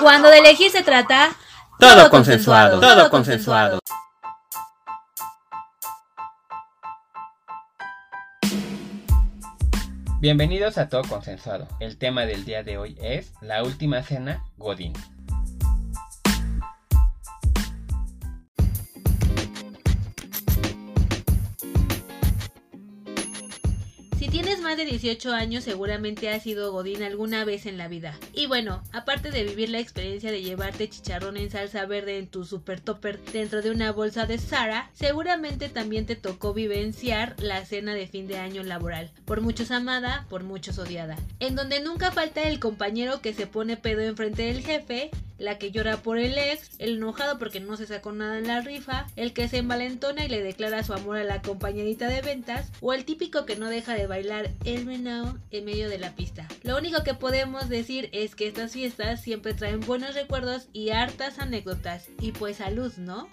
Cuando de elegir se trata, Todo consensuado, todo consensuado. Bienvenidos a Todo Consensuado. El tema del día de hoy es la última cena Godín. Más de 18 años, seguramente has sido Godín alguna vez en la vida. Y bueno, aparte de vivir la experiencia de llevarte chicharrón en salsa verde en tu super topper dentro de una bolsa de Sara, seguramente también te tocó vivenciar la cena de fin de año laboral. Por muchos amada, por muchos odiada. En donde nunca falta el compañero que se pone pedo enfrente del jefe, la que llora por el ex, el enojado porque no se sacó nada en la rifa, el que se envalentona y le declara su amor a la compañerita de ventas, o el típico que no deja de bailar el menao en medio de la pista. Lo único que podemos decir es que estas fiestas siempre traen buenos recuerdos y hartas anécdotas, y pues salud, ¿no?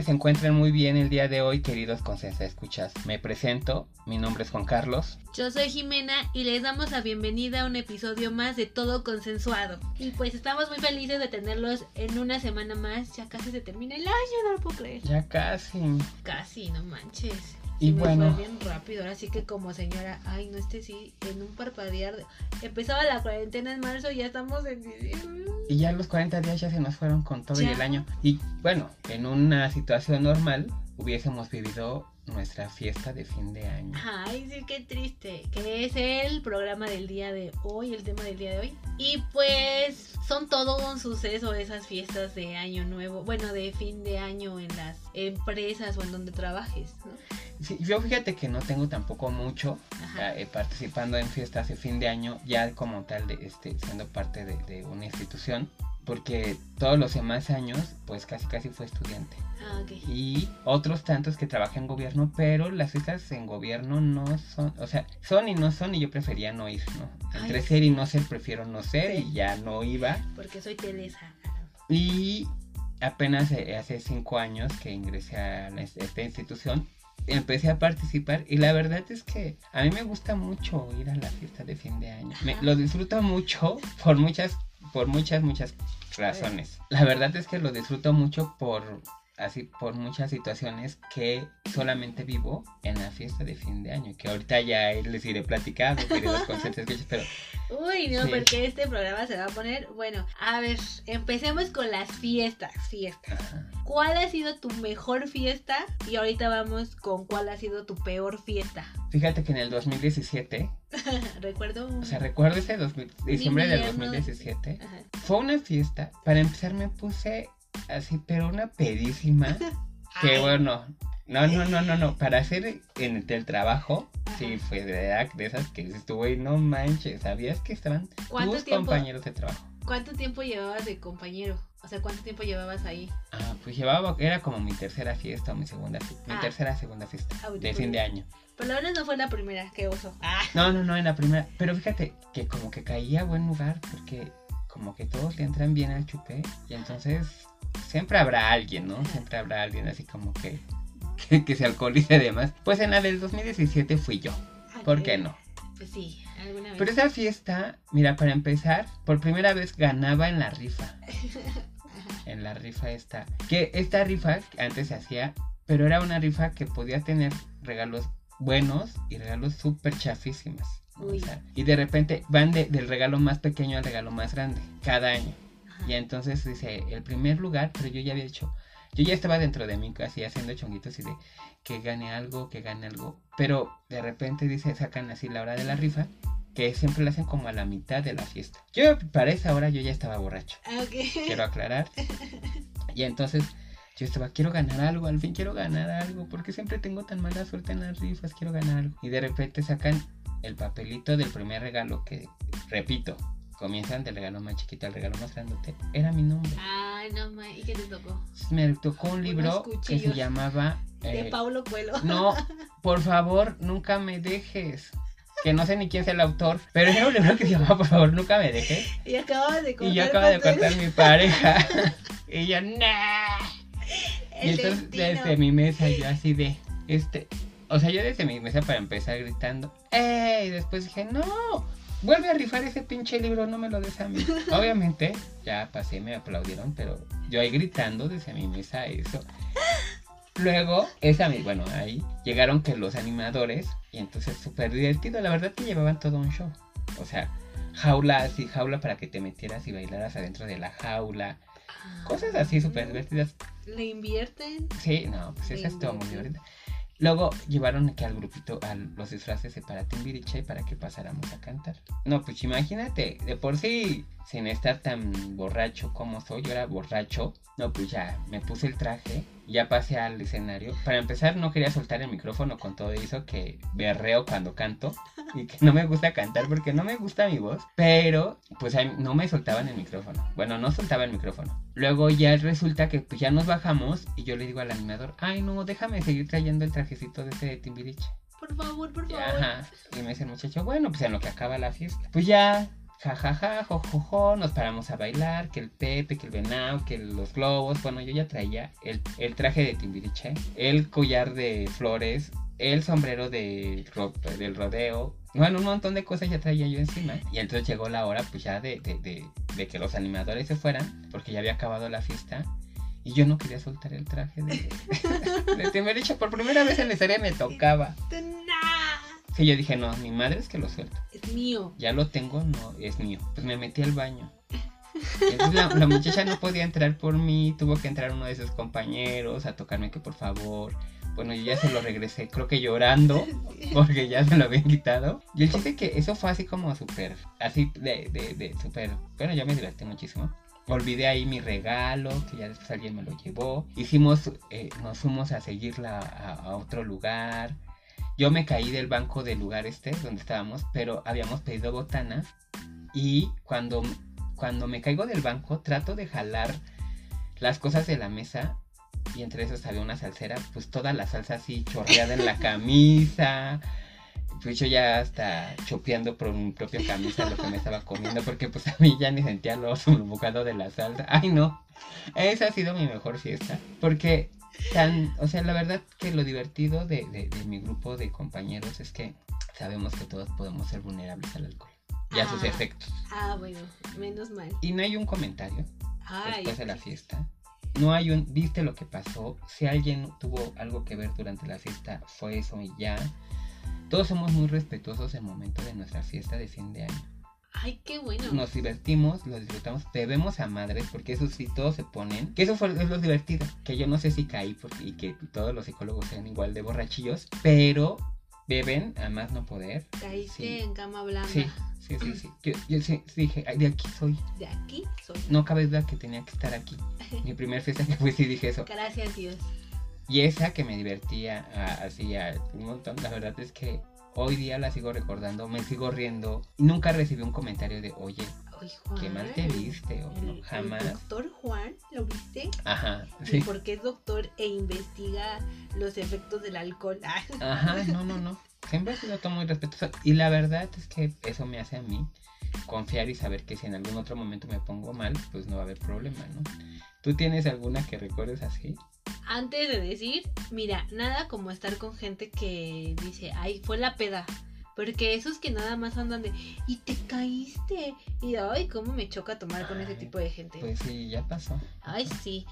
Que se encuentren muy bien el día de hoy, queridos Consensa Escuchas. Me presento, mi nombre es Juan Carlos. Yo soy Jimena y les damos la bienvenida a un episodio más de Todo Consensuado. Y pues estamos muy felices de tenerlos en una semana más. Ya casi se termina el año, no lo puedo creer. Ya casi. Casi, no manches. Y me bueno. fue bien rápido, ahora sí que como señora, ay no este sí, en un parpadear. de- Empezaba la cuarentena en marzo y ya estamos en diciembre. Y ya los 40 días ya se nos fueron con todo y el año. Y bueno, en una situación normal hubiésemos vivido nuestra fiesta de fin de año. Ay, sí, qué triste. Que es el programa del día de hoy, el tema del día de hoy. Y pues son todo un suceso esas fiestas de año nuevo, bueno, de fin de año en las empresas o en donde trabajes, ¿no? Sí, yo fíjate que no tengo tampoco mucho Ajá. eh, participando en fiestas de fin de año, ya como tal, de, este, siendo parte de, de una institución, porque todos los demás años, pues casi casi fue estudiante. Ah, ok. Y otros tantos que trabajé en gobierno, pero las fiestas en gobierno no son, o sea, son y no son y yo prefería no ir, ¿no? Entre Ay, ser y no ser, prefiero no ser Sí. y ya no iba. Porque soy Teresa. Y apenas eh, hace cinco años que ingresé a esta institución, empecé a participar y la verdad es que a mí me gusta mucho ir a la fiesta de fin de año. Me- lo disfruto mucho por muchas, por muchas, muchas razones. La verdad es que lo disfruto mucho por así por muchas situaciones que solamente vivo en la fiesta de fin de año, que ahorita ya les iré platicando, conscientes escuchas, pero Uy, no, Sí. porque este programa se va a poner. Bueno, a ver, empecemos con las fiestas. Fiestas. ajá. ¿Cuál ha sido tu mejor fiesta? Y ahorita vamos con cuál ha sido tu peor fiesta. fíjate que en el 2017 Recuerdo. O sea, recuerdo ese 2000 diciembre del Invierno. 2017. Ajá. Fue una fiesta. Para empezar me puse así, pero una pedísima. Que bueno. No, no, no, no, no. Para hacer en el del trabajo, Ajá. sí, fue de, de esas que dices tú, güey, no manches. ¿Sabías que estaban ¿Cuánto tus tiempo? compañeros de trabajo? ¿Cuánto tiempo llevabas de compañero? O sea, ¿cuánto tiempo llevabas ahí? Ah, pues llevaba, era como mi tercera fiesta o mi segunda fiesta. Mi Ah. tercera, segunda fiesta. Ah, De pues, fin de año. Por lo menos no fue la primera, qué oso. Ah. No, no, no, en la primera. Pero fíjate que como que caía a buen lugar porque como que todos le entran bien al chupé y entonces siempre habrá alguien, ¿no? Siempre habrá alguien así como que, que, que se alcoholice además. Pues en la del 2017 fui yo. ¿Por qué no? Pues sí, alguna vez. Pero esa fiesta, mira, para empezar, por primera vez ganaba en la rifa. En la rifa esta. Que esta rifa antes se hacía, pero era una rifa que podía tener regalos buenos y regalos súper chafísimas. Y de repente van de- del regalo más pequeño al regalo más grande, cada año. Ajá. Y entonces dice, el primer lugar, pero yo ya había hecho, yo ya estaba dentro de mí así haciendo chonguitos y de que gane algo, que gane algo. Pero de repente dice, sacan así la hora de la rifa que siempre la hacen como a la mitad de la fiesta. Yo para esa hora yo ya estaba borracho. Ah. Quiero aclarar. Y entonces yo estaba, quiero ganar algo, al fin quiero ganar algo, porque siempre tengo tan mala suerte en las rifas, quiero ganar algo. Y de repente sacan el papelito del primer regalo que, repito, comienzan del regalo más chiquito al regalo más grandote. Era mi nombre. Ay, no, ma. ¿Y qué te tocó? Me tocó un libro que se llamaba... De eh, Paulo Coelho. no, por favor, nunca me dejes. Que no sé ni quién es el autor, pero era un libro que se llamaba Por favor, nunca me dejes. Y acabas de contar. Y yo acabo de es mi pareja. y yo, nah. Y entonces destino. desde mi mesa yo así de, este, o sea, yo desde mi mesa para empezar gritando, ¡ey! Y después dije, no, vuelve a rifar ese pinche libro, no me lo des a mí. Obviamente, ya pasé, me aplaudieron, pero yo ahí gritando desde mi mesa eso. Luego, esa, bueno, ahí llegaron que los animadores, y entonces súper divertido, la verdad que llevaban todo un show. O sea, jaula así, jaula para que te metieras y bailaras adentro de la jaula. Cosas así súper divertidas. Le invierten. Sí, no, pues esa estuvo muy divertida. Luego llevaron que al grupito, a los disfraces de para Timbiriche para que pasáramos a cantar. No, pues imagínate, de por sí, sin estar tan borracho como soy, yo era borracho. No, pues ya me puse el traje, ya pasé al escenario. Para empezar, no quería soltar el micrófono con todo eso que berreo cuando canto y que no me gusta cantar porque no me gusta mi voz. Pero, pues no me soltaban el micrófono. Bueno, no soltaba el micrófono. Luego ya resulta que pues ya nos bajamos y yo le digo al animador, ay no, déjame seguir trayendo el trajecito de ese de Timbiriche. Por favor, por favor. Ajá. Y me dice el muchacho, bueno, pues en lo que acaba la fiesta. Pues ya, jajaja, jojojo, nos paramos a bailar, que el Pepe, que el Venado, que los globos. Bueno, yo ya traía el, el traje de Timbiriche, el collar de flores, el sombrero de, del rodeo. Bueno, un montón de cosas ya traía yo encima. Y entonces llegó la hora, pues ya de, de, de, de que los animadores se fueran, porque ya había acabado la fiesta. Y yo no quería soltar el traje de, de Timbiriche. Por primera vez en la serie me tocaba. Que yo dije, no, mi madre es que lo suelto. Es mío. Ya lo tengo, no, es mío. Pues me metí al baño. Entonces la, la muchacha no podía entrar por mí, tuvo que entrar uno de sus compañeros a tocarme que por favor. Bueno, yo ya se lo regresé, creo que llorando, porque ya se lo habían quitado. Y el chiste que eso fue así como súper, así de, de, de súper, bueno, yo me divertí muchísimo. Olvidé ahí mi regalo, que ya después alguien me lo llevó. Hicimos, eh, nos fuimos a seguirla a, a otro lugar. Yo me caí del banco del lugar este donde estábamos, pero habíamos pedido botana. Y cuando, cuando me caigo del banco, trato de jalar las cosas de la mesa. Y entre esos había una salsera, pues toda la salsa así chorreada en la camisa. Pues yo ya hasta chopeando por mi propia camisa lo que me estaba comiendo, porque pues a mí ya ni sentía lo bocado de la salsa. Ay no, esa ha sido mi mejor fiesta. Porque tan, o sea, la verdad que lo divertido de, de- de mi grupo de compañeros es que sabemos que todos podemos ser vulnerables al alcohol y a sus Ah. efectos. Ah, bueno, menos mal. Y no hay un comentario Ay, después de la fiesta. No hay un, viste lo que pasó. Si alguien tuvo algo que ver durante la fiesta, fue eso y ya. Todos somos muy respetuosos el momento de nuestra fiesta de fin de año. Ay, qué bueno. Nos divertimos, lo disfrutamos, bebemos a madres, porque eso sí, todos se ponen. Que eso fue es lo divertido. Que yo no sé si caí porque, y que todos los psicólogos sean igual de borrachillos, pero beben a más no poder. Caíste Sí. en cama blanca. Sí, sí, sí, sí. Yo, yo sí- dije, "Ay, de aquí soy. De aquí soy. No cabe duda que tenía que estar aquí. Mi primer fiesta que fui sí dije eso. Gracias, Dios. Y esa que me divertía a- así a un montón, la verdad es que hoy día la sigo recordando, me sigo riendo. Y nunca recibí un comentario de, oye, Ay, Juan. qué mal te viste, o El- no, el jamás. doctor Juan, ¿lo viste? Ajá, Sí. sí. Porque es doctor e investiga los efectos del alcohol. Ah, Ajá, no, no, no. Siempre he sido todo muy respetuoso. Y la verdad es que eso me hace a mí confiar y saber que si en algún otro momento me pongo mal, pues no va a haber problema, ¿no? ¿Tú tienes alguna que recuerdes así? Antes de decir, mira, nada como estar con gente que dice, ay, fue la peda. Porque esos que nada más andan de, y te caíste. Y ay, cómo me choca tomar con ese tipo de gente. Pues sí, ya pasó. Ay, sí.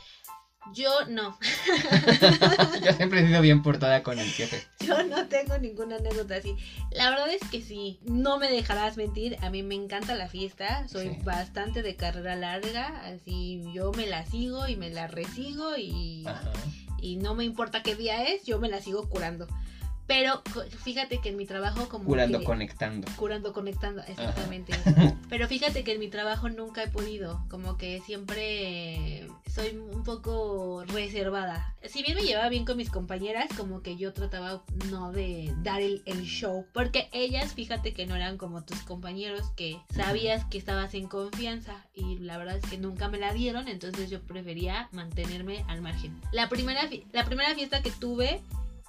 Yo no. Yo siempre he sido bien portada con el jefe. Yo no tengo ninguna anécdota así. La verdad es que sí, no me dejarás mentir. A mí me encanta la fiesta. Soy Sí. bastante de carrera larga. Así yo me la sigo y me la resigo y, Ajá. y no me importa qué día es, yo me la sigo curando. Pero fíjate que en mi trabajo como Curando, que- conectando. curando, conectando, exactamente. Pero fíjate que en mi trabajo nunca he podido, como que siempre soy un poco reservada. Si bien me llevaba bien con mis compañeras, como que yo trataba no de dar el, el show, porque ellas, fíjate que no eran como tus compañeros, que sabías que estabas en confianza y la verdad es que nunca me la dieron, entonces yo prefería mantenerme al margen. La primera, la primera fiesta que tuve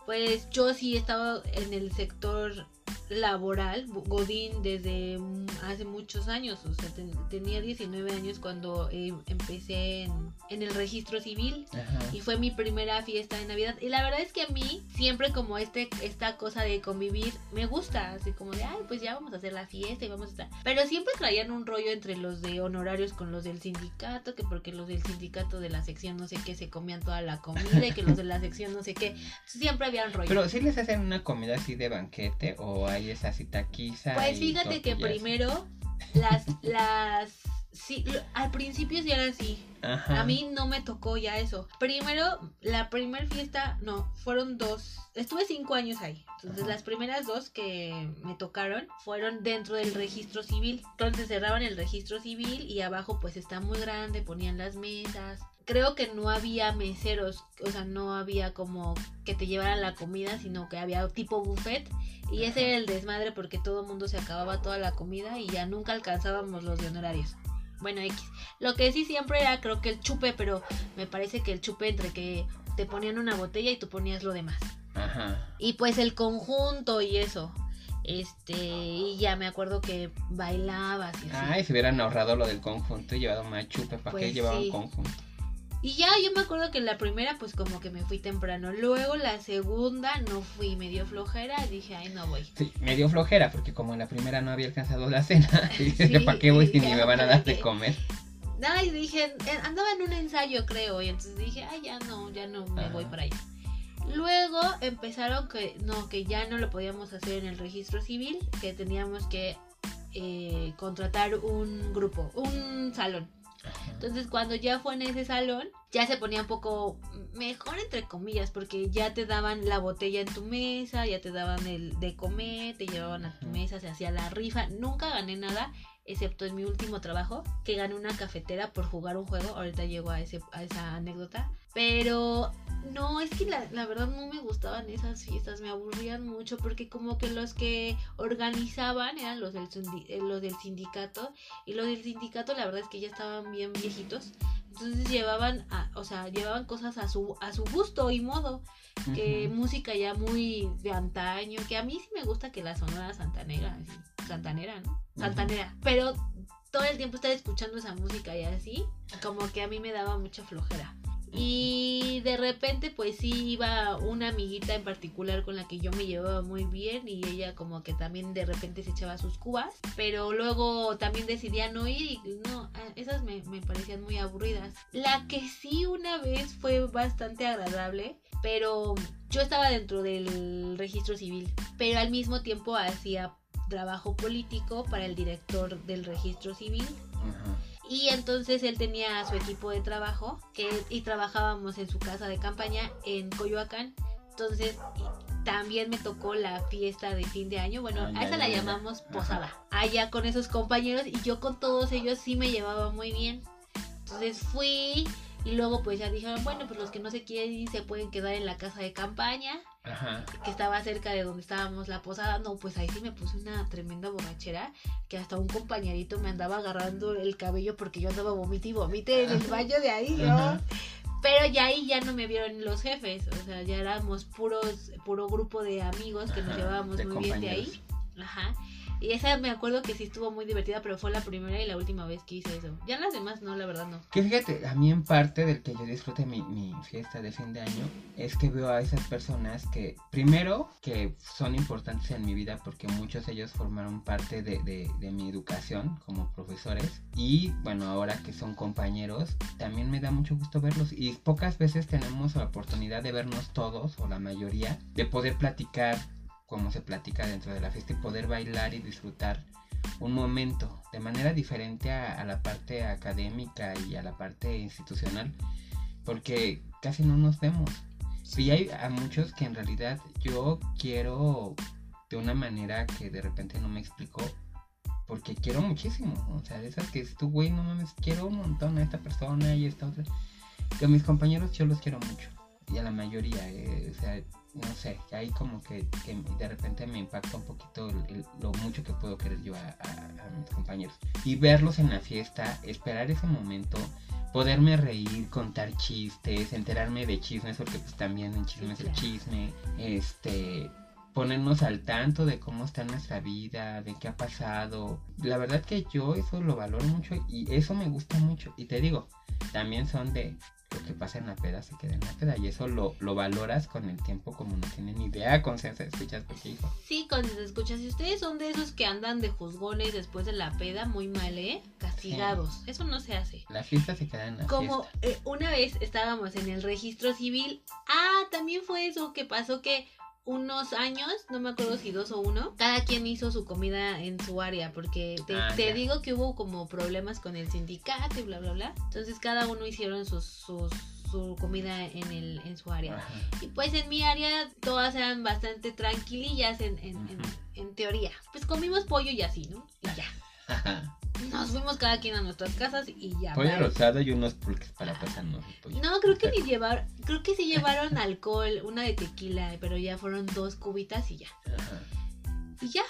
pues yo sí he estado en el sector laboral, Godín, desde mm, hace muchos años. O sea, ten- tenía 19 años cuando eh, empecé en, en el registro civil Ajá. y fue mi primera fiesta de Navidad. Y la verdad es que a mí siempre como este esta cosa de convivir me gusta, así como de, ay, pues ya vamos a hacer la fiesta y vamos a estar. Pero siempre traían un rollo entre los de honorarios con los del sindicato, que porque los del sindicato de la sección no sé qué se comían toda la comida y que los de la sección no sé qué. Siempre había un rollo. Pero si les hacen una comida así de banquete o hay esa así taquiza. Pues fíjate que primero las las sí lo- al principio sí era así. Ajá. A mí no me tocó ya eso. Primero la primer fiesta, no, fueron dos. Estuve cinco años ahí. Entonces Ajá. las primeras dos que me tocaron fueron dentro del registro civil. Entonces cerraban el registro civil y abajo pues está muy grande, ponían las mesas. Creo que no había meseros, o sea, no había como que te llevaran la comida, sino que había tipo buffet. Y ese era el desmadre porque todo el mundo se acababa toda la comida y ya nunca alcanzábamos los de honorarios. Bueno, X. Lo que sí siempre era creo que el chupe, pero me parece que el chupe entre que te ponían una botella y tú ponías lo demás. Ajá. Y pues el conjunto y eso. Este, y ya me acuerdo que bailabas y así. Ay, si hubieran ahorrado lo del conjunto y llevado más chupe, ¿para qué Pues llevaban sí. conjunto? Y ya yo me acuerdo que la primera pues como que me fui temprano. Luego la segunda no fui, me dio flojera dije, ay no voy. Sí, me dio flojera porque como en la primera no había alcanzado la cena, dije, ¿para qué voy si ni me van a ¿para dar de comer? Ay, dije, andaba en un ensayo creo y entonces dije, ay ya no, ya no me Ajá. voy para allá. Luego empezaron que no, que ya no lo podíamos hacer en el registro civil, que teníamos que eh, contratar un grupo, un salón. Ajá. Entonces cuando ya fue en ese salón, ya se ponía un poco mejor entre comillas, porque ya te daban la botella en tu mesa, ya te daban el de comer, te llevaban a tu mesa, se hacía la rifa. Nunca gané nada, excepto en mi último trabajo, que gané una cafetera por jugar un juego. Ahorita llego a, ese, a esa anécdota. Pero no, es que la, la verdad no me gustaban esas fiestas, me aburrían mucho porque como que los que organizaban eran los del, eh, los del sindicato y los del sindicato la verdad es que ya estaban bien viejitos. Entonces llevaban, a- o sea, llevaban cosas a su, a su gusto y modo. Que música ya muy de antaño, que a mí sí me gusta que la sonora santanera, así, santanera, ¿no? Ujú. Santanera. Pero todo el tiempo estar escuchando esa música y así, como que a mí me daba mucha flojera. Y de repente pues sí iba una amiguita en particular con la que yo me llevaba muy bien y ella como que también de repente se echaba sus cubas, pero luego también decidía no ir y no, ah, esas me, me parecían muy aburridas. La que sí una vez fue bastante agradable, pero yo estaba dentro del registro civil, pero al mismo tiempo hacía trabajo político para el director del registro civil Ajá. y entonces él tenía su equipo de trabajo que, y trabajábamos en su casa de campaña en Coyoacán. Entonces también me tocó la fiesta de fin de año. Bueno, Ah, a esa la llamamos Ajá. posada. Allá con esos compañeros y yo con todos ellos sí me llevaba muy bien. Entonces fui y luego pues ya dijeron, bueno, pues los que no se quieren ir se pueden quedar en la casa de campaña Ajá. que estaba cerca de donde estábamos la posada. No, pues ahí sí me puse una tremenda borrachera que hasta un compañerito me andaba agarrando el cabello porque yo andaba vomite y vomite en el baño de ahí, ¿no? Ajá. Pero ya ahí ya no me vieron los jefes, o sea, ya éramos puros, puro grupo de amigos que nos llevábamos muy bien de ahí. Ajá. Y esa me acuerdo que sí estuvo muy divertida, pero fue la primera y la última vez que hice eso. Ya las demás no, la verdad no. Que fíjate, a mí en parte del que yo disfrute mi, mi fiesta de fin de año es que veo a esas personas que, primero, que son importantes en mi vida porque muchos de ellos formaron parte de, de- de mi educación como profesores y bueno, ahora que son compañeros, también me da mucho gusto verlos y pocas veces tenemos la oportunidad de vernos todos o la mayoría, de poder platicar como se platica dentro de la fiesta y poder bailar y disfrutar un momento de manera diferente a, a la parte académica y a la parte institucional porque casi no nos vemos Y hay a muchos que en realidad yo quiero de una manera que de repente no me explico porque quiero muchísimo. O sea, de esas que tú, güey, no mames, quiero un montón a esta persona y a esta otra. Que a mis compañeros yo los quiero mucho. Y a la mayoría, eh, o sea, no sé, ahí como que, que de repente me impacta un poquito el- el- lo mucho que puedo querer yo a, a- a mis compañeros. Y verlos en la fiesta, esperar ese momento, poderme reír, contar chistes, enterarme de chismes, porque pues también en chisme es el chisme, este, ponernos al tanto de cómo está nuestra vida, de qué ha pasado. La verdad que yo eso lo valoro mucho y eso me gusta mucho. Y te digo, también son de lo que pasa en la peda se queda en la peda y eso lo, lo valoras con el tiempo como no tienen idea, con se escuchas porque hijo. Sí, cuando se escucha, si ustedes son de esos que andan de juzgones después de la peda, muy mal, ¿eh? Castigados. Eso no se hace. La fiesta se queda en la Como fiesta. eh, una vez estábamos en el registro civil. Ah, también fue eso que pasó que unos años, no me acuerdo si dos o uno, cada quien hizo su comida en su área, porque te, Ah, te digo que hubo como problemas con el sindicato y bla, bla, bla. Entonces cada uno hicieron sus, sus, su comida en, el, en su área. Ajá. Y pues en mi área todas eran bastante tranquilillas en, en, en- en teoría. Pues comimos pollo y así, ¿no? Y ya. Nos fuimos cada quien a nuestras casas y ya. Pollo rosado y unos pulques para pasarnos el pollo. No, creo que ni llevaron, creo que sí llevaron alcohol, una de tequila, pero ya fueron dos cubitas y ya. Ajá. Y ya,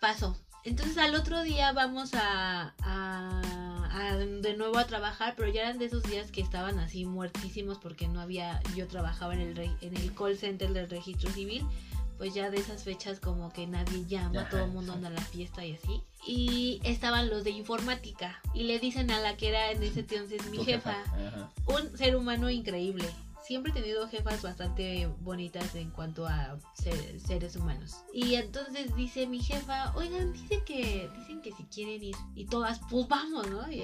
pasó. Entonces al otro día vamos a, a- a de nuevo a trabajar, pero ya eran de esos días que estaban así muertísimos porque no había, yo trabajaba en el, en el call center del registro civil, pues ya de esas fechas como que nadie llama, Ajá, todo el mundo anda a la fiesta y así. Y estaban los de informática y le dicen a la que era en ese entonces mi jefa, un ser humano increíble. Siempre he tenido jefas bastante bonitas en cuanto a ser- seres humanos. Y entonces dice mi jefa, oigan, dice que, dicen que si quieren ir. Y todas, pues vamos, ¿no? Y-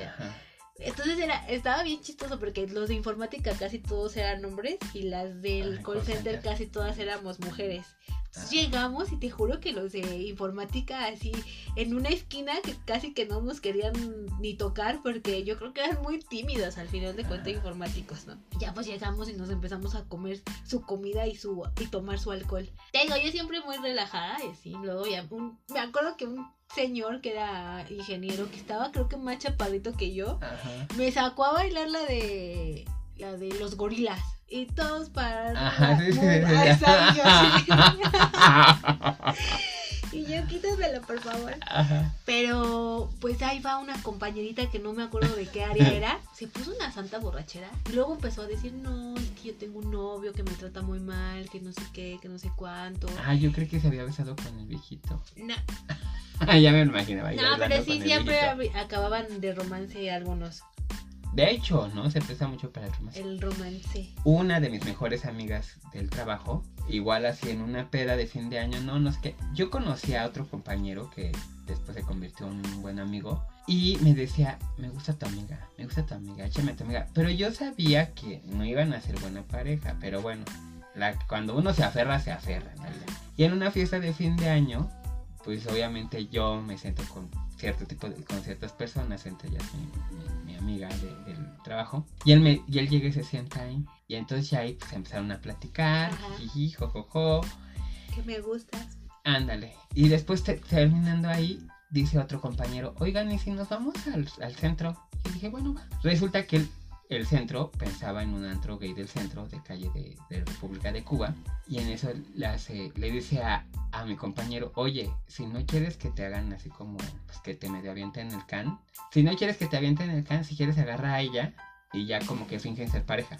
entonces era, estaba bien chistoso porque los de informática casi todos eran hombres y las del Ay, call center. casi todas éramos mujeres. Entonces llegamos y te juro que los de informática así en una esquina que casi que no nos querían ni tocar porque yo creo que eran muy tímidos al final de cuentas informáticos, ¿no? Ya pues llegamos y nos empezamos a comer su comida y su y tomar su alcohol. Te digo, yo siempre muy relajada y así, luego ya un- me acuerdo que un señor que era ingeniero que estaba creo que más chaparrito que yo Ajá. me sacó a bailar la de la de los gorilas. Y todos para Ajá, sí, sí, y yo. Ajá. quítaselo por favor. Pero pues ahí va una compañerita que no me acuerdo de qué área era. Se puso una santa borrachera. Y luego empezó a decir no es que yo tengo un novio que me trata muy mal que no sé qué que no sé cuánto Ah, yo creo que se había besado con el viejito. no, ya me imaginaba. no pero sí siempre acababan de romance algunos De hecho, ¿no? Se presta mucho para el romance. el romance Una de mis mejores amigas del trabajo, igual así en una peda de fin de año, no, no sé qué. Yo conocí a otro compañero que después se convirtió en un buen amigo. Y me decía, me gusta tu amiga, me gusta tu amiga, échame a tu amiga. Pero yo sabía que no iban a ser buena pareja. Pero bueno, la, cuando uno se aferra, se aferra realidad. Y en una fiesta de fin de año, pues obviamente yo me siento con cierto tipo de, con ciertas personas, entre ellas mi- mi amiga de- del trabajo. Y él, me, y él llega y se sienta ahí. Y entonces ya ahí pues empezaron a platicar, jiji, jojojo, que me gustas ándale. Y después te- terminando ahí, dice otro compañero, oigan, ¿y si nos vamos al, al centro? Y dije, bueno, va. Resulta que el, el centro pensaba en un antro gay del centro de calle de, de República de Cuba. Y en eso le, hace, le dice a, a mi compañero, oye, si no quieres que te hagan así como, pues que te medio avienten el can. Si no quieres que te avienten el can, si quieres agarra a ella y ya como que fingen ser pareja.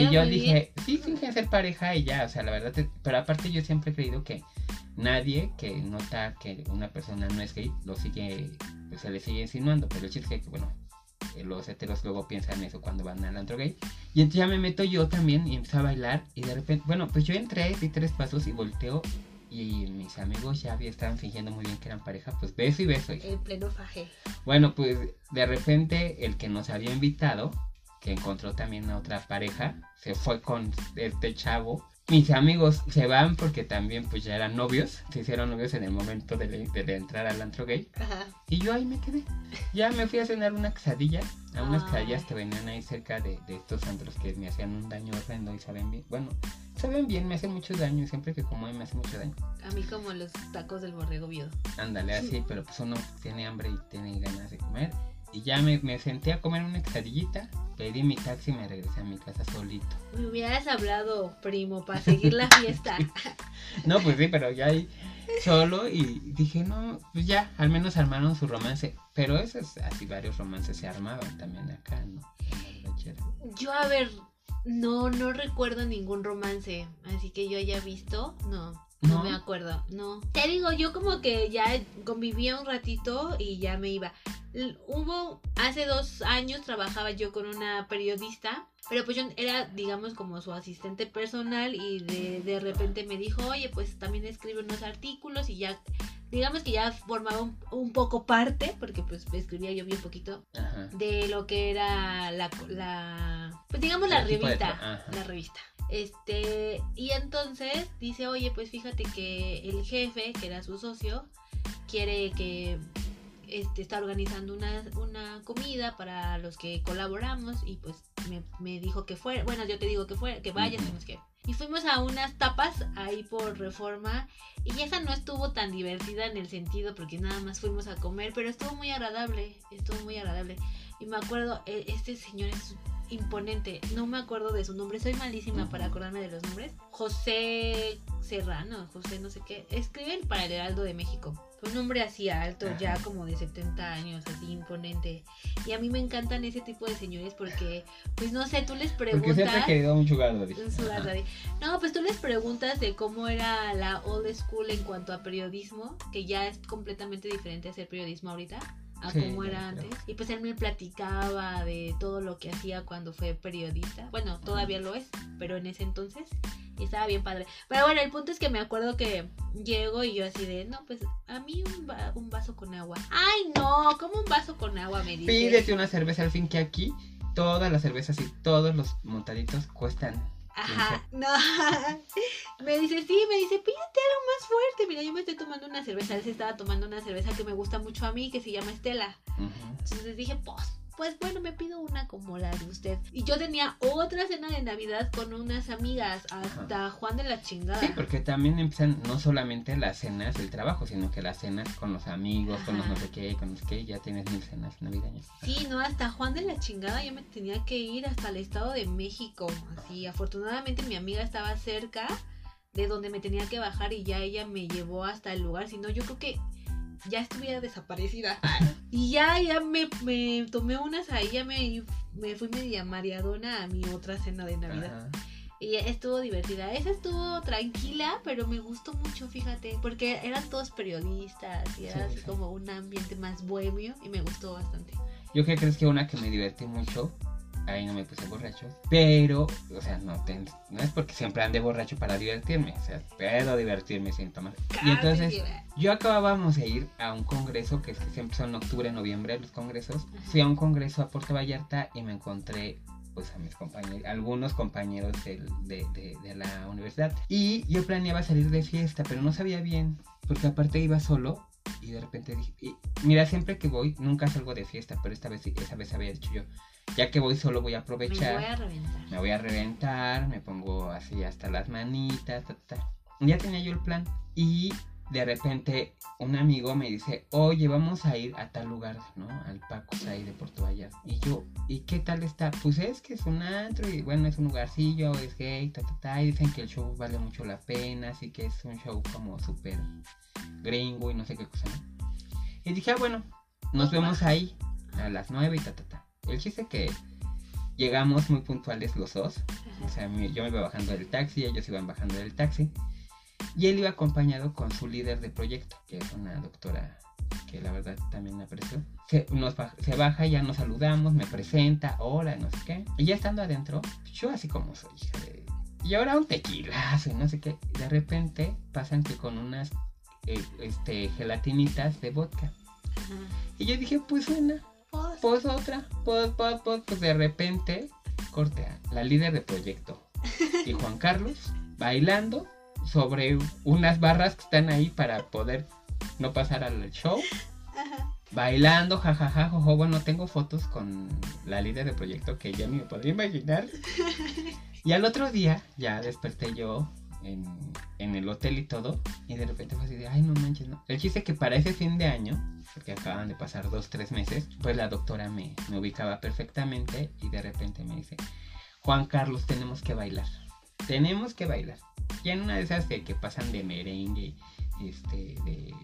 y yo bien. dije, sí, fingen ser pareja y ya, o sea, la verdad, te- pero aparte yo siempre he creído que nadie que nota que una persona no es gay, lo sigue, pues se le sigue insinuando, pero el chiste es que, bueno, eh, los heteros luego piensan eso cuando van al antro gay. Y entonces ya me meto yo también y empecé a bailar y de repente, bueno, pues yo entré, di tres pasos y volteo y mis amigos ya estaban fingiendo muy bien que eran pareja, pues beso y beso. en pleno faje Bueno, pues de repente el que nos había invitado, que encontró también a otra pareja, se fue con este chavo. Mis amigos se van porque también pues ya eran novios, se hicieron novios en el momento de, le- de entrar al antro gay. Ajá. Y yo ahí me quedé. Ya me fui a cenar una quesadilla, a unas Ay. quesadillas que venían ahí cerca de, de estos antros que me hacían un daño horrendo y saben bien. Bueno, saben bien, me hacen mucho daño. Siempre que como me hace mucho daño. A mí como los tacos del borrego viudo. Ándale, así, pero pues uno tiene hambre y tiene ganas de comer. Y ya me, me senté a comer una quesadillita, pedí mi taxi y me regresé a mi casa solito. Me hubieras hablado, primo, para seguir la fiesta. No, pues sí, pero ya ahí solo y dije, no, pues ya, al menos armaron su romance. Pero esos, así varios romances se armaban también acá, ¿no? Yo, a ver, no, no recuerdo ningún romance. Así que yo haya visto, no. No, ¿No? me acuerdo, no. Te digo, yo como que ya convivía un ratito y ya me iba. Hubo, hace dos años trabajaba yo con una periodista, pero pues yo era, digamos, como su asistente personal y de, de repente me dijo, oye, pues también escribe unos artículos y ya, digamos que ya formaba un, un poco parte, porque pues escribía yo bien poquito, Ajá. de lo que era la, la pues digamos la revista, la revista. Este, y entonces dice, "Oye, pues fíjate que el jefe, que era su socio, quiere que este está organizando una, una comida para los que colaboramos y pues me, me dijo que fuera, bueno, yo te digo que fuera, que vayas, que no sé qué". Y fuimos a unas tapas ahí por Reforma y esa no estuvo tan divertida en el sentido porque nada más fuimos a comer, pero estuvo muy agradable, estuvo muy agradable. Y me acuerdo, e- este señor es imponente, no me acuerdo de su nombre, soy malísima para acordarme de los nombres. José Serrano, José no sé qué, escriben para el Heraldo de México. Un hombre así alto, Ajá. ya como de 70 años, así imponente. Y a mí me encantan ese tipo de señores porque, pues no sé, tú les Porque preguntas... siempre he querido un sugar daddy. Un sugar Ajá. daddy. No, pues tú les preguntas de cómo era la old school en cuanto a periodismo, que ya es completamente diferente hacer periodismo ahorita a Sí, cómo era creo. antes. Y pues él me platicaba de todo lo que hacía cuando fue periodista. Bueno, todavía lo es, pero en ese entonces estaba bien padre. Pero bueno, el punto es que me acuerdo que llego y yo así de, no, pues a mí un, va- un vaso con agua. Ay, no, como un vaso con agua me dice. Pídete una cerveza al fin que aquí todas las cervezas y todos los montaditos cuestan. Ajá, no. me dice, sí, me dice, pídete algo más fuerte. Mira, yo me estoy tomando una cerveza. Él se estaba tomando una cerveza que me gusta mucho a mí, que se llama Estela. Entonces dije, pues, pues bueno, me pido una como la de usted. Y yo tenía otra cena de Navidad con unas amigas, hasta Juan de la chingada. Sí, porque también empiezan no solamente las cenas del trabajo, sino que las cenas con los amigos, con los no sé qué, con los que ya tienes mil cenas navideñas. Sí, no, hasta Juan de la chingada yo me tenía que ir hasta el Estado de México. Así, afortunadamente mi amiga estaba cerca de donde me tenía que bajar y ya ella me llevó hasta el lugar. Si no, yo creo que ya estuviera desaparecida. Y ya, ya me, me tomé unas ahí, ya me, me fui media mareadona a mi otra cena de Navidad. Ajá. Y estuvo divertida. Esa estuvo tranquila, pero me gustó mucho, fíjate, porque eran todos periodistas y era Sí, así sí. como un ambiente más bohemio y me gustó bastante. Yo que crees que una que me divertí mucho, ahí no me puse borracho, pero, o sea, no, te- no es porque siempre ande borracho para divertirme, o sea, puedo divertirme sin tomar. Y entonces, Casi, ¿verdad? yo acabábamos de ir a un congreso, que es que siempre son octubre, noviembre los congresos. Fui a un congreso a Puerto Vallarta y me encontré pues a mis compañeros, algunos compañeros del- de, de- de la universidad. Y yo planeaba salir de fiesta, pero no sabía bien, porque aparte iba solo y de repente dije, y mira, siempre que voy, nunca salgo de fiesta, pero esta vez, esa vez había dicho yo, ya que voy solo voy a Me aprovechar voy a reventar. me voy a reventar, me pongo así hasta las manitas, ta, ta, ta. Ya tenía yo el plan y de repente un amigo me dice, oye, vamos a ir a tal lugar, ¿no? Al Pacos ahí de Puerto Vallarta. Y yo, ¿y qué tal está? Pues es que es un antro y bueno, es un lugarcillo, es gay, ta, ta, ta. Y dicen que el show vale mucho la pena, así que es un show como súper gringo y no sé qué cosa, ¿no? Y dije, ah, bueno, nos vemos ahí a las nueve y ta, ta, ta. El chiste que llegamos muy puntuales los dos. O sea, yo me iba bajando del taxi, ellos iban bajando del taxi. Y él iba acompañado con su líder de proyecto, que es una doctora que la verdad también me aprecio. Se, nos baj- se baja, ya nos saludamos, me presenta, hola, no sé qué. Y ya estando adentro, yo así como soy, hija de... Y ahora un tequilazo y no sé qué. De repente pasan que con unas eh, este, gelatinitas de vodka. Y yo dije, pues una, Pues, otra, pues, pues, pues, pues de repente, corte a la líder de proyecto y Juan Carlos bailando sobre unas barras que están ahí para poder no pasar al show. ajá. Bailando, jajaja, jojo. Bueno, tengo fotos con la líder de proyecto que ya ni me podría imaginar. Y al otro día ya desperté yo en, el hotel y todo. Y de repente fue así de, ay, no manches, no. El chiste es que para ese fin de año, porque acaban de pasar dos, tres meses, pues la doctora me, me ubicaba perfectamente y de repente me dice, Juan Carlos, tenemos que bailar. Tenemos que bailar. Y en una de esas de que pasan de merengue, este, de...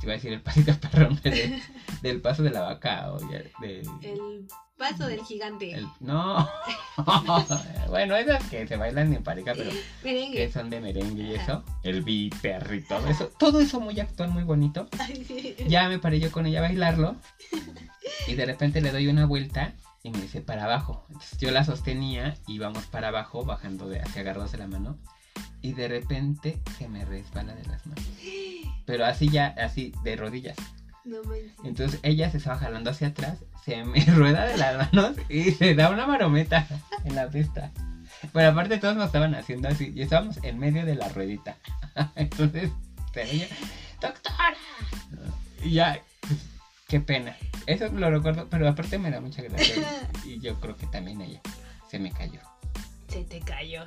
Te iba a decir el pasito perrón, de- del paso de la vaca o de... El paso del gigante. el- no. bueno, esas que se bailan en pareja, pero que son de merengue y eso. El viper y todo eso. Todo eso muy actual, muy bonito. Ay, sí. Ya me paré yo con ella a bailarlo. Y de repente le doy una vuelta y me dice para abajo. Entonces yo la sostenía y vamos para abajo, bajando de hacia agarrados de la mano. Y de repente se me resbala de las manos. Pero así ya, así de rodillas. No manches. Entonces ella se estaba jalando hacia atrás, se me rueda de las manos y se da una marometa en la pista. Pero aparte todos nos estaban haciendo así y estábamos en medio de la ruedita. Entonces se veía, doctora. Y ya, pues, qué pena. Eso lo recuerdo, pero aparte me da mucha gracia. Y yo creo que también ella se me cayó. Se te cayó.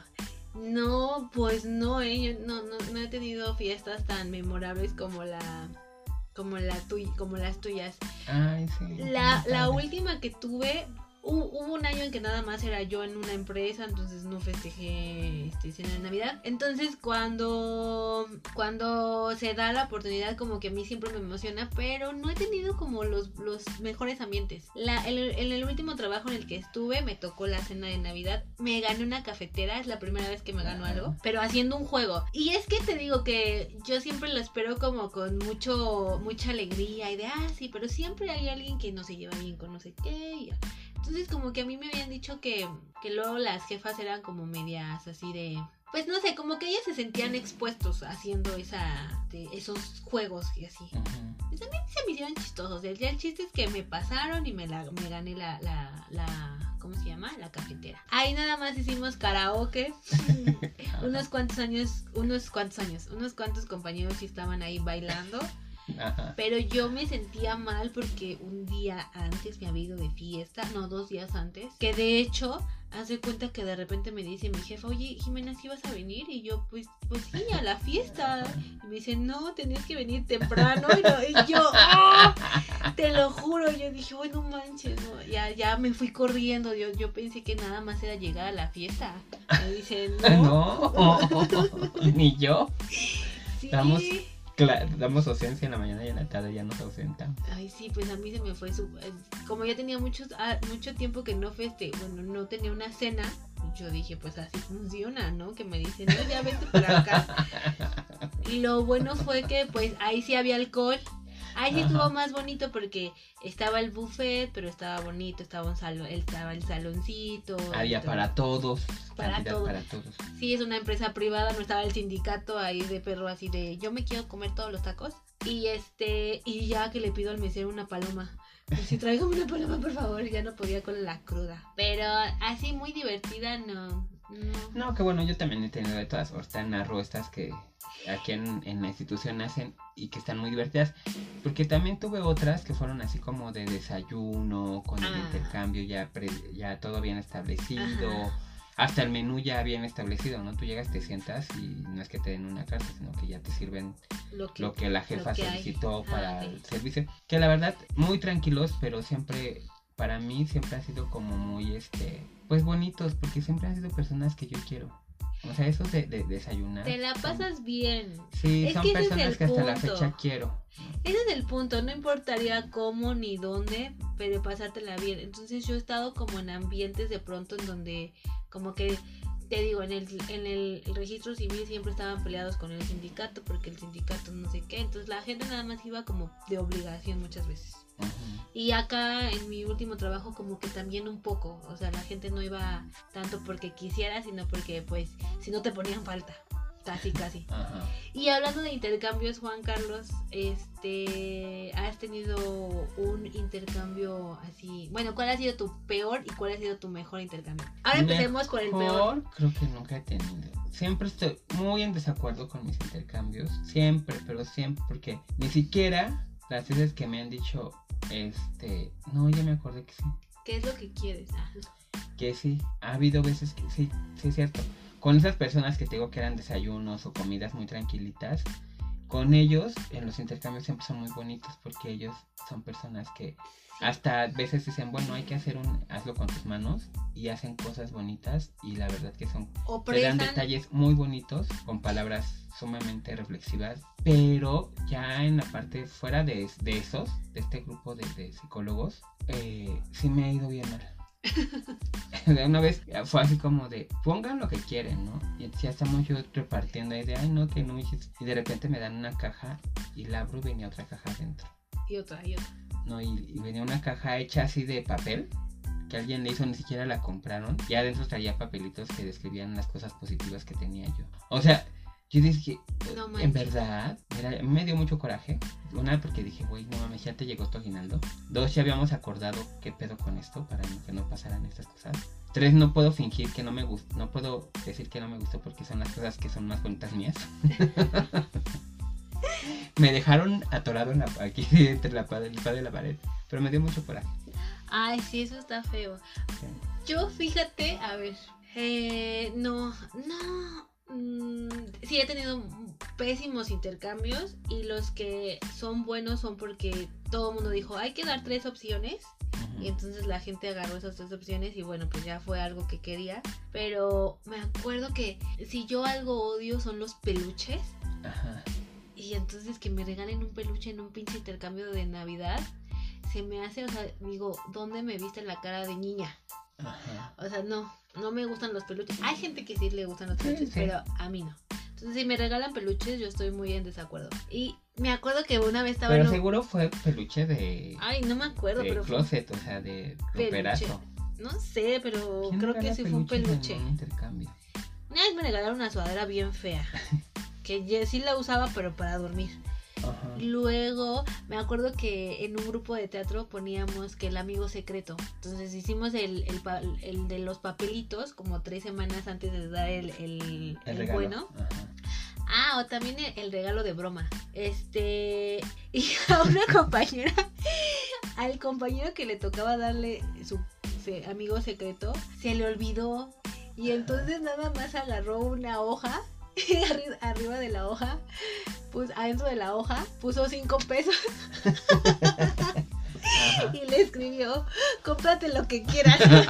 No, pues no, eh. Yo no, no, no he tenido fiestas tan memorables como la. Como la tuy- como las tuyas. Ay, sí. La, la última que tuve, hu- hubo un año en que nada más era yo en una empresa, entonces no festejé este, cena de Navidad. Entonces cuando, cuando se da la oportunidad, como que a mí siempre me emociona, pero no he tenido como los, los mejores ambientes. La, el- en el último trabajo en el que estuve, me tocó la cena de Navidad, me gané una cafetera, es la primera vez que me gano algo, pero haciendo un juego. Y es que te digo que yo siempre lo espero como con mucho, mucha alegría y de, ah, sí, pero siempre hay alguien que no se lleva bien con no sé qué. y- Entonces como que a mí me habían dicho que, que luego las jefas eran como medias así de... Pues no sé, como que ellas se sentían expuestos haciendo esa, de esos juegos y así. Ujú. Pues a mí se me hicieron chistosos. El, el chiste es que me pasaron y me, la, me gané la, la, la, ¿cómo se llama? La cafetera. Ahí nada más hicimos karaoke. unos cuantos años, unos cuantos años, unos cuantos compañeros sí estaban ahí bailando. Ajá. Pero yo me sentía mal porque un día antes me había ido de fiesta, no, dos días antes, que de hecho, hace cuenta que de repente me dice mi jefa, oye, Jimena, ¿sí vas a venir? Y yo, pues, pues sí, a la fiesta. Y me dice, no, tenías que venir temprano. Y, lo- y yo, ¡oh! te lo juro, yo dije, ay, no manches, no. Ya, ya me fui corriendo. Yo, yo pensé que nada más era llegar a la fiesta. Me dice, no. No, ni yo. Sí. Estamos- Claro, damos ausencia en la mañana y en la tarde ya nos ausentamos. Ay, sí, pues a mí se me fue su... Como ya tenía muchos, ah, mucho tiempo que no feste, bueno, no tenía una cena, yo dije, pues así funciona, ¿no? Que me dicen, no, ya vete para acá. Y lo bueno fue que, pues, ahí sí había alcohol. Ahí sí estuvo más bonito porque estaba el buffet, pero estaba bonito, estaba, un salón, estaba el saloncito. Había todo. para todos. Para para todos. Sí, es una empresa privada, no estaba el sindicato ahí de perro así de yo me quiero comer todos los tacos. Y este, y ya que le pido al mesero una paloma. Si tráigame una paloma, por favor, ya no podía con la cruda. Pero así muy divertida, no. No. No, que bueno, yo también he tenido de todas. Ahorita narro estas que aquí en, en la institución hacen y que están muy divertidas. Porque también tuve otras que fueron así como de desayuno, con el Ah. intercambio ya, pre- ya todo bien establecido. Ajá. Hasta el menú ya bien establecido, ¿no? Tú llegas, te sientas y no es que te den una carta, sino que ya te sirven Lo que, lo que la jefa que solicitó Ah, para el servicio. Que la verdad, muy tranquilos, pero siempre, para mí, siempre ha sido como muy, este, pues bonitos, porque siempre han sido personas que yo quiero. O sea, esos de, de desayunar. Te la son- pasas bien. Sí, Es son que ese es personas el que hasta la fecha quiero. Ese es el punto, no importaría cómo ni dónde, pero pasártela bien. Entonces yo he estado como en ambientes de pronto en donde como que te digo, en el, en el registro civil siempre estaban peleados con el sindicato porque el sindicato no sé qué. Entonces la gente nada más iba como de obligación muchas veces. Y acá en mi último trabajo como que también un poco, o sea, la gente no iba tanto porque quisiera, sino porque pues si no te ponían falta. Casi, casi. Y hablando de intercambios, Juan Carlos, este, has tenido un intercambio así. Bueno, ¿cuál ha sido tu peor y cuál ha sido tu mejor intercambio? Ahora empecemos por el peor. Creo que nunca he tenido. Siempre estoy muy en desacuerdo con mis intercambios. Siempre, pero siempre, porque ni siquiera las veces que me han dicho, este, no, ya me acordé que sí. ¿Qué es lo que quieres? Ah, que sí, ha habido veces que sí, sí es cierto. Con esas personas que te digo que eran desayunos o comidas muy tranquilitas, con ellos en los intercambios siempre son muy bonitos porque ellos son personas que hasta a veces dicen, bueno, hay que hacer un, hazlo con tus manos y hacen cosas bonitas y la verdad que son, O te dan detalles muy bonitos con palabras sumamente reflexivas, pero ya en la parte fuera de, de esos, de este grupo de, de psicólogos, eh, sí me ha ido bien mal. de una vez fue así como de pongan lo que quieren, ¿no? Y ya estamos yo repartiendo ahí de ay no que no me hiciste". y de repente me dan una caja y la abro y venía otra caja adentro. y otra, y otra. No, y, y venía una caja hecha así de papel que alguien le hizo, ni siquiera la compraron. Y adentro traía papelitos que describían las cosas positivas que tenía yo. O sea, yo dije, No en verdad, mira, a mí me dio mucho coraje. Una, porque dije, güey, no mames, ya te llegó tu aguinaldo. Dos, ya habíamos acordado qué pedo con esto para que no pasaran estas cosas. Tres, no puedo fingir que no me gustó, no puedo decir que no me gustó porque son las cosas que son más bonitas mías. me dejaron atorado en la- aquí entre la pared, de la pared, pero me dio mucho coraje. Ay, sí, eso está feo. Yo, fíjate, a ver, eh, no, no, mm, sí he tenido pésimos intercambios y los que son buenos son porque todo el mundo dijo, hay que dar tres opciones y entonces la gente agarró esas tres opciones y bueno, pues ya fue algo que quería. Pero me acuerdo que si yo algo odio son los peluches Ajá. Y entonces que me regalen un peluche en un pinche intercambio de Navidad. Se me hace, o sea, digo, ¿dónde me viste la cara de niña? Ajá. O sea, no, no me gustan los peluches. Hay gente que sí le gustan los peluches, sí. pero a mí no. Entonces, si me regalan peluches, yo estoy muy en desacuerdo. Y me acuerdo que una vez estaba Pero en un- seguro fue peluche de, Ay, no me acuerdo, de pero fue closet, o sea, de roperazo. no sé, pero ¿Quién creo que sí fue un en peluche. un intercambio? Una vez me regalaron una sudadera bien fea. Que ya sí la usaba, pero para dormir. Ajá. Luego me acuerdo que en un grupo de teatro poníamos que el amigo secreto. Entonces hicimos el, el, pa- el de los papelitos como tres semanas antes de dar el, el- bueno. Ajá. Ah, o también el, el regalo de broma. Este. Y a una compañera, al compañero que le tocaba darle su se- amigo secreto, se le olvidó. Y entonces nada más agarró una hoja. Y arri- arriba de la hoja, pues adentro de la hoja, puso cinco pesos y le escribió: cómprate lo que quieras.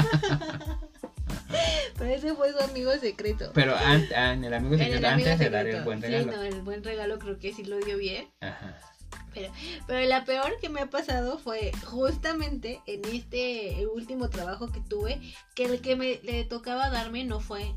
Pero ese fue su amigo secreto. Pero an- ah, en el amigo secreto, el amigo antes de dar el buen Sí, regalo. no, el buen regalo creo que sí lo dio bien. Ajá. Pero la peor que me ha pasado fue justamente en este último trabajo que tuve, que el que me le tocaba darme no fue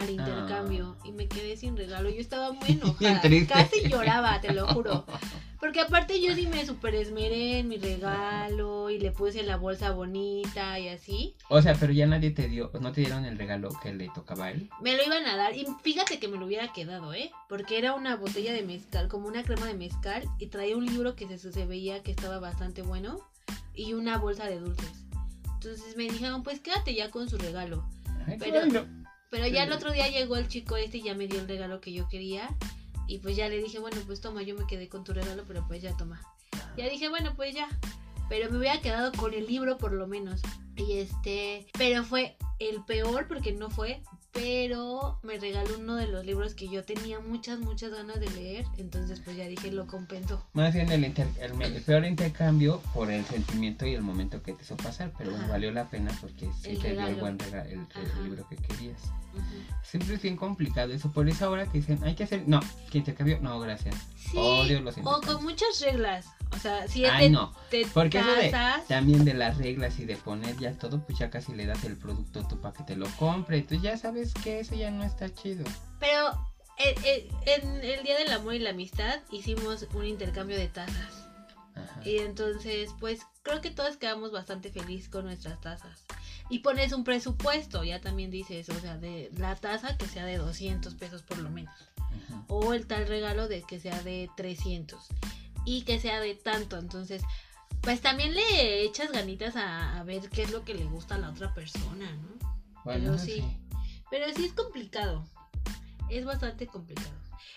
al intercambio Ah. y me quedé sin regalo. Yo estaba muy enojada, casi lloraba, te lo juro. Porque aparte yo sí me super esmeré en mi regalo y le puse la bolsa bonita y así. O sea, pero ya nadie te dio, no te dieron el regalo que le tocaba a él. Me lo iban a dar y fíjate que me lo hubiera quedado, ¿eh? Porque era una botella de mezcal, como una crema de mezcal y traía un libro que se, se veía que estaba bastante bueno y una bolsa de dulces. Entonces me dijeron, pues quédate ya con su regalo. Ay, Pero- bueno. Pero ya el otro día llegó el chico este y ya me dio el regalo que yo quería. Y pues ya le dije, bueno, pues toma, yo me quedé con tu regalo, pero pues ya toma. Ya dije, bueno, pues ya. Pero me hubiera quedado con el libro por lo menos. Y este, pero fue el peor porque no fue, pero me regaló uno de los libros que yo tenía muchas, muchas ganas de leer. Entonces pues ya dije, lo compenso. Más bien el, inter- el, peor intercambio por el sentimiento y el momento que te hizo pasar, pero bueno, Ajá. valió la pena porque sí El te dio el buen regalo, el, libro que querías. Siempre es bien complicado eso, por eso ahora que dicen, hay que hacer, no, que intercambio, no, gracias. Sí, Odio los o con muchas reglas. O sea, si Ay, te, no, te porque eso de, casas... también de las reglas y de poner ya todo, pues ya casi le das el producto tú para que te lo compre, tú ya sabes que eso ya no está chido. Pero eh, eh, en el Día del Amor y la Amistad hicimos un intercambio de tazas. Ajá. Y entonces, pues creo que todos quedamos bastante felices con nuestras tazas. Y pones un presupuesto, ya también dices, o sea, de la taza que sea de 200 pesos por lo menos. Ajá. O el tal regalo de que sea de 300. Y que sea de tanto. Entonces, pues también le echas ganitas a, a ver qué es lo que le gusta a la otra persona, ¿no? Bueno, Pero sí. Pero sí es complicado. Es bastante complicado.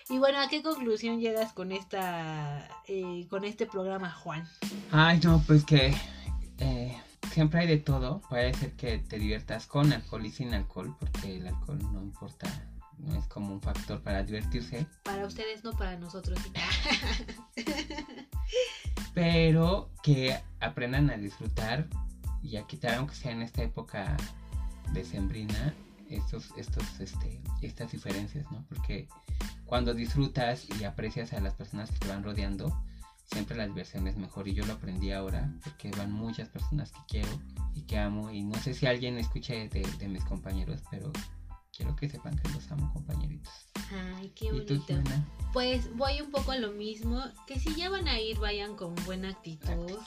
Y bueno, ¿a qué conclusión llegas con esta eh, con este programa, Juan? Ay, no, pues que eh, siempre hay de todo. Puede ser que te diviertas con alcohol y sin alcohol, porque el alcohol no importa, no es como un factor para divertirse. Para ustedes, no para nosotros. Pero que aprendan a disfrutar y a quitar, aunque sea en esta época decembrina, estos, estos, este, estas diferencias, ¿no? Porque cuando disfrutas y aprecias a las personas que te van rodeando, siempre la diversión es mejor. Y yo lo aprendí ahora, porque van muchas personas que quiero y que amo. Y no sé si alguien escuche de, de mis compañeros, pero quiero que sepan que los amo, compañeritos. Ay, qué ¿Y tú, bonito. Pues voy un poco a lo mismo, que si ya van a ir, vayan con buena actitud.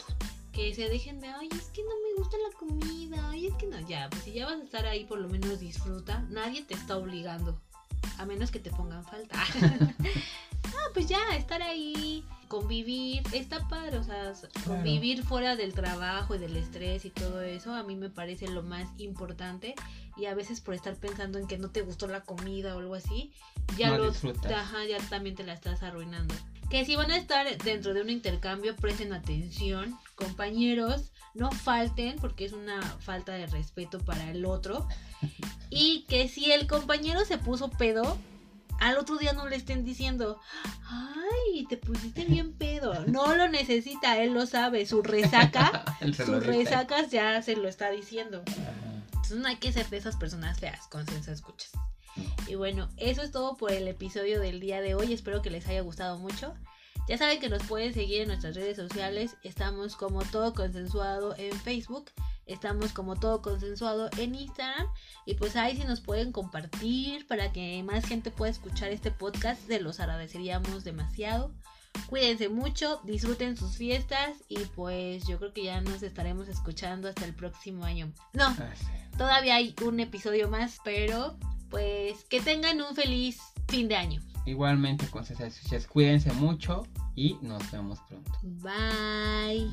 Que se dejen de, ay, es que no me gusta la comida, ay, es que no, ya, pues si ya vas a estar ahí, por lo menos disfruta. Nadie te está obligando, a menos que te pongan falta. ah, pues ya, estar ahí, convivir, está padre, o sea, convivir fuera del trabajo y del estrés y todo eso, a mí me parece lo más importante. Y a veces por estar pensando en que no te gustó la comida o algo así, ya No ajá, ya también te la estás arruinando. Que si van a estar dentro de un intercambio, presten atención, compañeros, no falten porque es una falta de respeto para el otro. Y que si el compañero se puso pedo, al otro día no le estén diciendo, ay, te pusiste bien pedo. No lo necesita, él lo sabe, su resaca, sus dice. resacas ya se lo está diciendo. Entonces no hay que ser de esas personas feas, con senso escuchas. Y bueno, eso es todo por el episodio del día de hoy. Espero que les haya gustado mucho. Ya saben que nos pueden seguir en nuestras redes sociales. Estamos como todo consensuado en Facebook. Estamos como todo consensuado en Instagram. Y pues ahí si nos pueden compartir para que más gente pueda escuchar este podcast. Se los agradeceríamos demasiado. Cuídense mucho, disfruten sus fiestas y pues yo creo que ya nos estaremos escuchando hasta el próximo año. No, Ah, sí. Todavía hay un episodio más, pero pues que tengan un feliz fin de año. Igualmente, con cuídense mucho y nos vemos pronto. Bye.